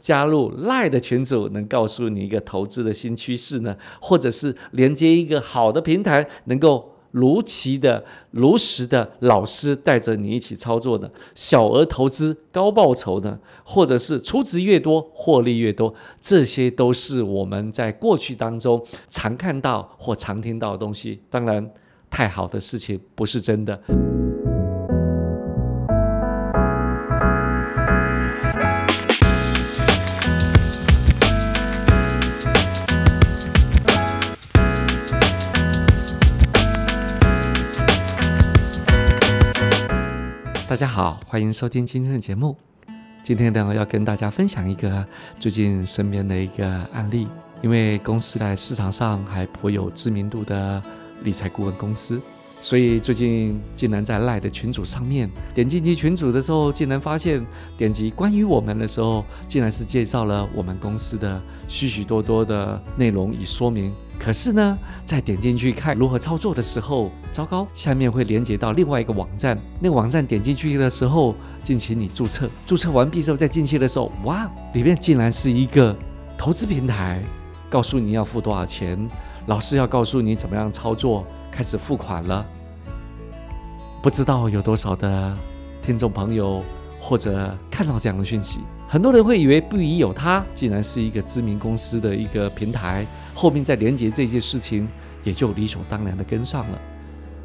加入赖的群组，能告诉你一个投资的新趋势呢？或者是连接一个好的平台，能够如期的、如实的老师带着你一起操作的小额投资高报酬呢？或者是出资越多获利越多，这些都是我们在过去当中常看到或常听到的东西。当然，太好的事情不是真的。大家好，欢迎收听今天的节目。今天呢，要跟大家分享一个最近身边的一个案例。因为公司在市场上还颇有知名度的理财顾问公司，所以最近竟然在赖的群组上面点进去群组的时候，竟然发现点击关于我们的时候，竟然是介绍了我们公司的许许多多的内容与说明。可是呢，在点进去看如何操作的时候，糟糕，下面会连接到另外一个网站。那个网站点进去的时候，进行你注册，注册完毕之后再进去的时候，哇，里面竟然是一个投资平台，告诉你要付多少钱，老师要告诉你怎么样操作，开始付款了。不知道有多少的听众朋友或者看到这样的讯息。很多人会以为不疑有他，竟然是一个知名公司的一个平台，后面再连接这些事情，也就理所当然的跟上了。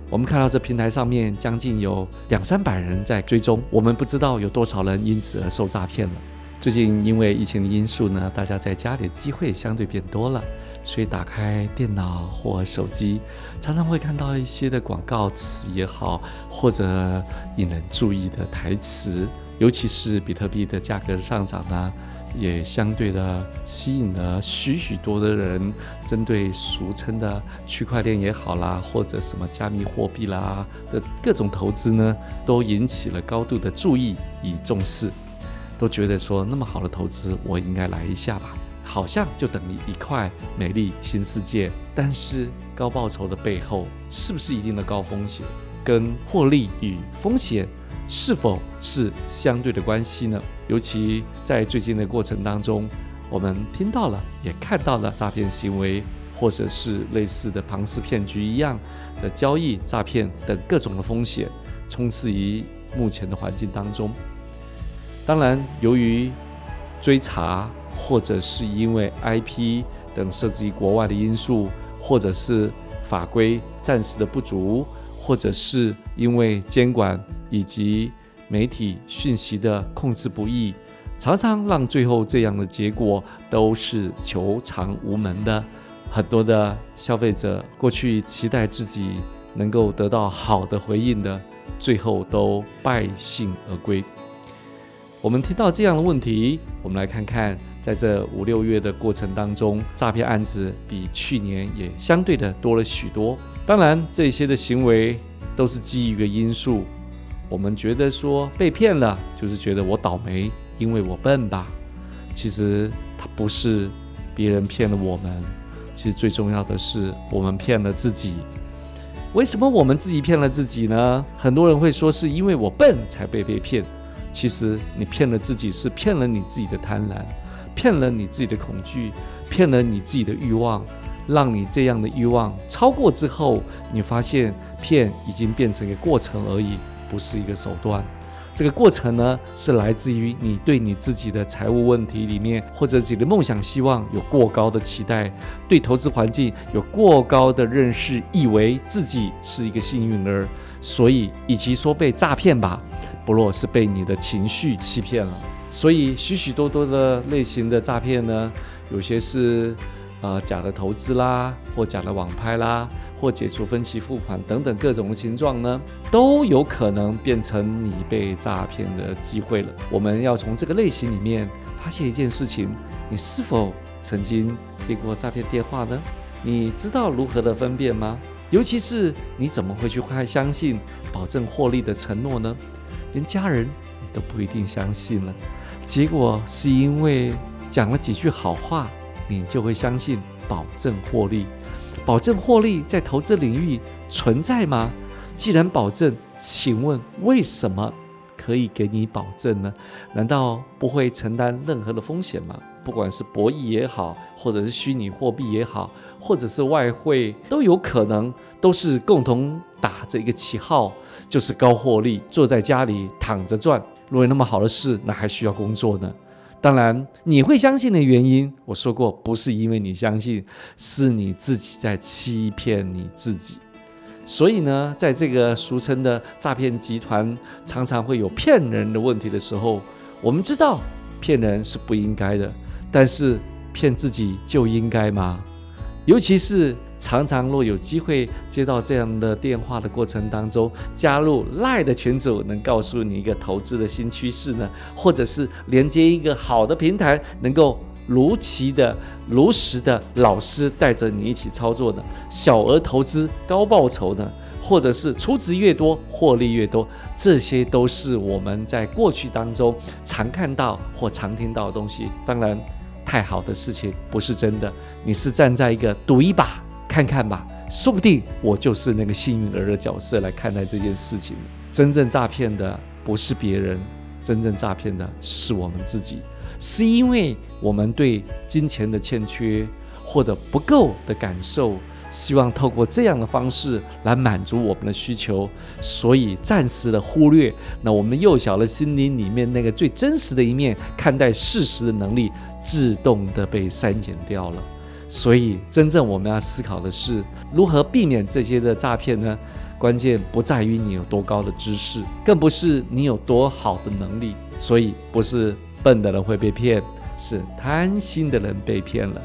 我们看到这平台上面将近有两三百人在追踪，我们不知道有多少人因此而受诈骗了。最近因为疫情的因素呢，大家在家里的机会相对变多了，所以打开电脑或手机，常常会看到一些的广告词也好，或者引人注意的台词。尤其是比特币的价格上涨呢，也相对的吸引了许许多的人，针对俗称的区块链也好啦，或者什么加密货币啦的各种投资呢，都引起了高度的注意与重视，都觉得说那么好的投资，我应该来一下吧，好像就等于一块美丽新世界。但是高报酬的背后，是不是一定的高风险？跟获利与风险？是否是相对的关系呢？尤其在最近的过程当中，我们听到了，也看到了诈骗行为，或者是类似的庞氏骗局一样的交易、诈骗等各种的风险，充斥于目前的环境当中。当然，由于追查，或者是因为 IP 等涉及国外的因素，或者是法规暂时的不足。或者是因为监管以及媒体讯息的控制不易，常常让最后这样的结果都是求偿无门的。很多的消费者过去期待自己能够得到好的回应的，最后都败兴而归。我们听到这样的问题，我们来看看，在这五六月的过程当中，诈骗案子比去年也相对的多了许多。当然，这些的行为都是基于一个因素，我们觉得说被骗了，就是觉得我倒霉，因为我笨吧。其实他不是别人骗了我们，其实最重要的是我们骗了自己。为什么我们自己骗了自己呢？很多人会说是因为我笨才被被骗。其实你骗了自己，是骗了你自己的贪婪，骗了你自己的恐惧，骗了你自己的欲望，让你这样的欲望超过之后，你发现骗已经变成一个过程而已，不是一个手段。这个过程呢，是来自于你对你自己的财务问题里面，或者自己的梦想、希望有过高的期待，对投资环境有过高的认识，以为自己是一个幸运儿，所以与其说被诈骗吧。不落是被你的情绪欺骗了，所以许许多多的类型的诈骗呢，有些是呃假的投资啦，或假的网拍啦，或解除分期付款等等各种的情状呢，都有可能变成你被诈骗的机会了。我们要从这个类型里面发现一件事情：你是否曾经接过诈骗电话呢？你知道如何的分辨吗？尤其是你怎么会去快相信保证获利的承诺呢？连家人你都不一定相信了，结果是因为讲了几句好话，你就会相信保证获利。保证获利在投资领域存在吗？既然保证，请问为什么可以给你保证呢？难道不会承担任何的风险吗？不管是博弈也好，或者是虚拟货币也好，或者是外汇，都有可能都是共同打着一个旗号，就是高获利，坐在家里躺着赚。如果有那么好的事，那还需要工作呢？当然，你会相信的原因，我说过，不是因为你相信，是你自己在欺骗你自己。所以呢，在这个俗称的诈骗集团常常会有骗人的问题的时候，我们知道骗人是不应该的，但是骗自己就应该吗？尤其是常常若有机会接到这样的电话的过程当中，加入赖的群组，能告诉你一个投资的新趋势呢，或者是连接一个好的平台，能够。如期的、如实的老师带着你一起操作的小额投资高报酬的，或者是出值越多获利越多，这些都是我们在过去当中常看到或常听到的东西。当然，太好的事情不是真的，你是站在一个赌一把看看吧，说不定我就是那个幸运儿的角色来看待这件事情。真正诈骗的不是别人，真正诈骗的是我们自己。是因为我们对金钱的欠缺或者不够的感受，希望透过这样的方式来满足我们的需求，所以暂时的忽略那我们幼小的心灵里面那个最真实的一面，看待事实的能力自动的被删减掉了。所以真正我们要思考的是如何避免这些的诈骗呢？关键不在于你有多高的知识，更不是你有多好的能力，所以不是。笨的人会被骗，是贪心的人被骗了。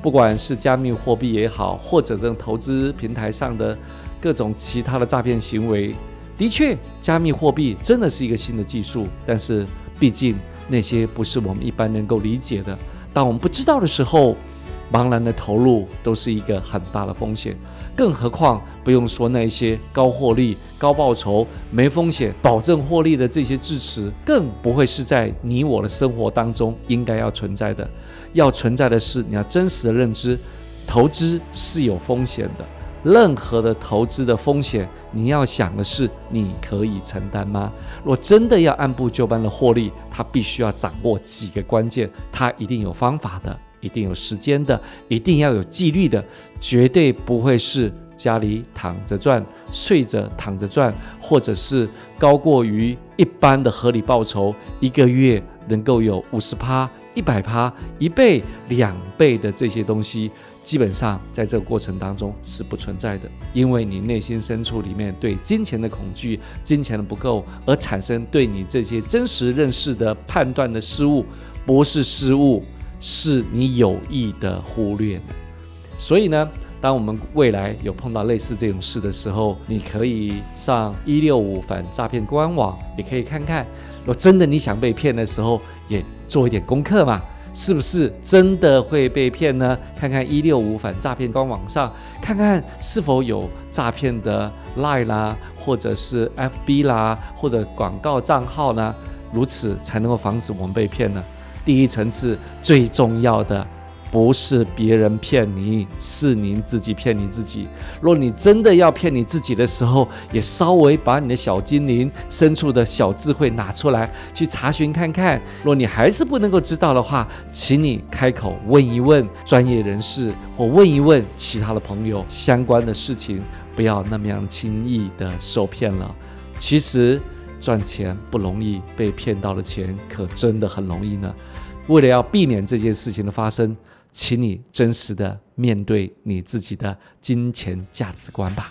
不管是加密货币也好，或者这种投资平台上的各种其他的诈骗行为，的确，加密货币真的是一个新的技术。但是，毕竟那些不是我们一般能够理解的。当我们不知道的时候，茫然的投入都是一个很大的风险。更何况不用说那些高获利、高报酬、没风险、保证获利的这些支持，更不会是在你我的生活当中应该要存在的。要存在的是你要真实的认知，投资是有风险的。任何的投资的风险，你要想的是你可以承担吗？若真的要按部就班的获利，他必须要掌握几个关键，他一定有方法的。一定有时间的，一定要有纪律的，绝对不会是家里躺着赚、睡着躺着赚，或者是高过于一般的合理报酬，一个月能够有五十趴、一百趴、一倍、两倍的这些东西，基本上在这个过程当中是不存在的，因为你内心深处里面对金钱的恐惧、金钱的不够，而产生对你这些真实认识的判断的失误，不是失误。是你有意的忽略，所以呢，当我们未来有碰到类似这种事的时候，你可以上一六五反诈骗官网，也可以看看，若真的你想被骗的时候，也做一点功课嘛，是不是真的会被骗呢？看看一六五反诈骗官网上，看看是否有诈骗的 line 啦，或者是 FB 啦，或者广告账号呢？如此才能够防止我们被骗呢？第一层次最重要的不是别人骗你，是您自己骗你自己。若你真的要骗你自己的时候，也稍微把你的小精灵深处的小智慧拿出来去查询看看。若你还是不能够知道的话，请你开口问一问专业人士，或问一问其他的朋友相关的事情，不要那么样轻易的受骗了。其实。赚钱不容易，被骗到的钱可真的很容易呢。为了要避免这件事情的发生，请你真实的面对你自己的金钱价值观吧。